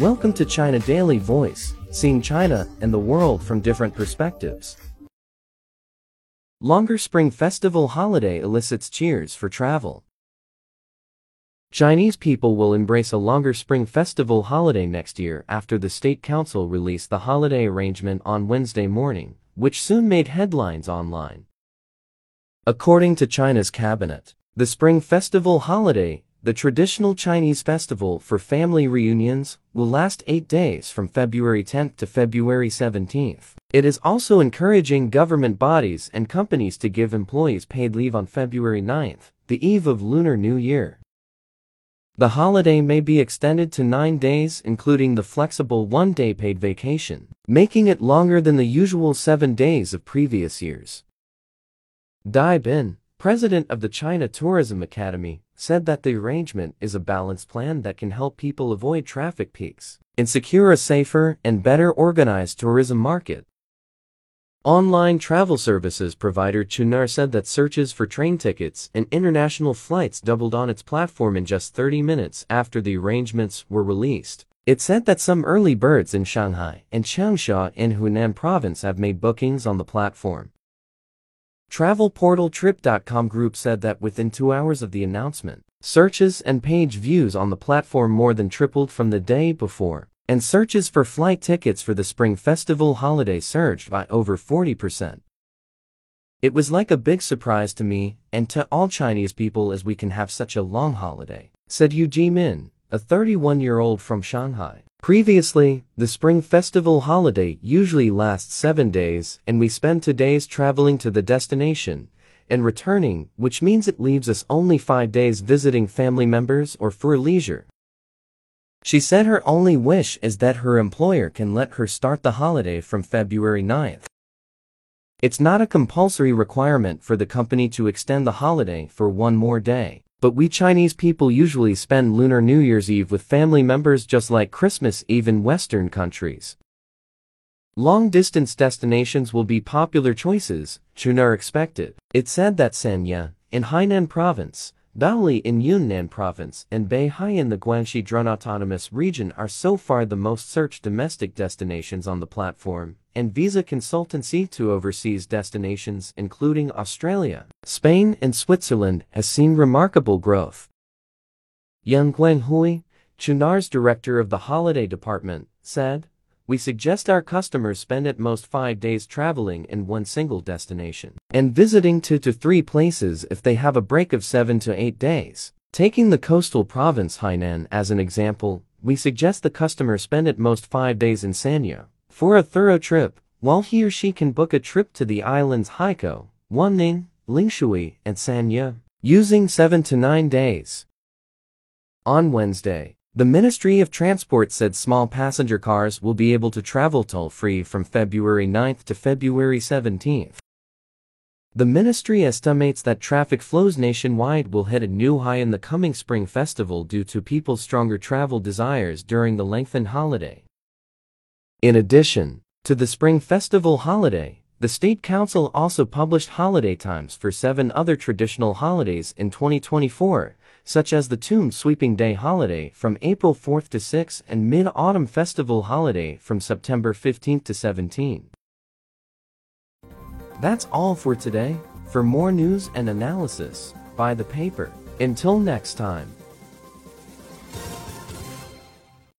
Welcome to China Daily Voice, seeing China and the world from different perspectives. Longer Spring Festival holiday elicits cheers for travel. Chinese people will embrace a longer Spring Festival holiday next year after the State Council released the holiday arrangement on Wednesday morning, which soon made headlines online. According to China's cabinet, the Spring Festival holiday, the traditional Chinese festival for family reunions, will last eight days from February 10th to February 17th. It is also encouraging government bodies and companies to give employees paid leave on February 9th, the eve of Lunar New Year. The holiday may be extended to nine days including the flexible one-day paid vacation, making it longer than the usual seven days of previous years. Dai Bin, president of the China Tourism Academy, said that the arrangement is a balanced plan that can help people avoid traffic peaks and secure a safer and better organized tourism market. Online travel services provider Qunar said that searches for train tickets and international flights doubled on its platform in just 30 minutes after the arrangements were released. It said that some early birds in Shanghai and Changsha in Hunan province have made bookings on the platform. Travel portal Trip.com group said that within two hours of the announcement, searches and page views on the platform more than tripled from the day before and searches for flight tickets for the Spring Festival holiday surged by over 40%. It was like a big surprise to me and to all Chinese people as we can have such a long holiday, said Yu Jimin, a 31-year-old from Shanghai. Previously, the Spring Festival holiday usually lasts seven days and we spend two days traveling to the destination and returning, which means it leaves us only five days visiting family members or for leisure. She said her only wish is that her employer can let her start the holiday from February 9th. It's not a compulsory requirement for the company to extend the holiday for one more day, but we Chinese people usually spend Lunar New Year's Eve with family members just like Christmas Eve in Western countries. Long-distance destinations will be popular choices, Qunar expected. It said that Sanya, in Hainan province, Baoli in Yunnan province and Beihai in the Guangxi Zhuang Autonomous Region are so far the most searched domestic destinations on the platform, and visa consultancy to overseas destinations including Australia, Spain and Switzerland has seen remarkable growth. Yang Guanghui, Qunar's director of the holiday department, said, we suggest our customers spend at most five days traveling in one single destination and visiting two to three places if they have a break of seven to eight days. Taking the coastal province Hainan as an example, we suggest the customer spend at most five days in Sanya for a thorough trip, while he or she can book a trip to the islands Haikou, Wanning, Lingshui, and Sanya, using seven to nine days. On Wednesday, the Ministry of Transport said small passenger cars will be able to travel toll-free from February 9th to February 17th. The ministry estimates that traffic flows nationwide will hit a new high in the coming spring festival due to people's stronger travel desires during the lengthened holiday. In addition to the spring festival holiday, the State Council also published holiday times for seven other traditional holidays in 2024, such as the Tomb Sweeping Day holiday from April 4th to 6 and Mid-Autumn Festival holiday from September 15th to 17. That's all for today. For more news and analysis, buy the paper. Until next time.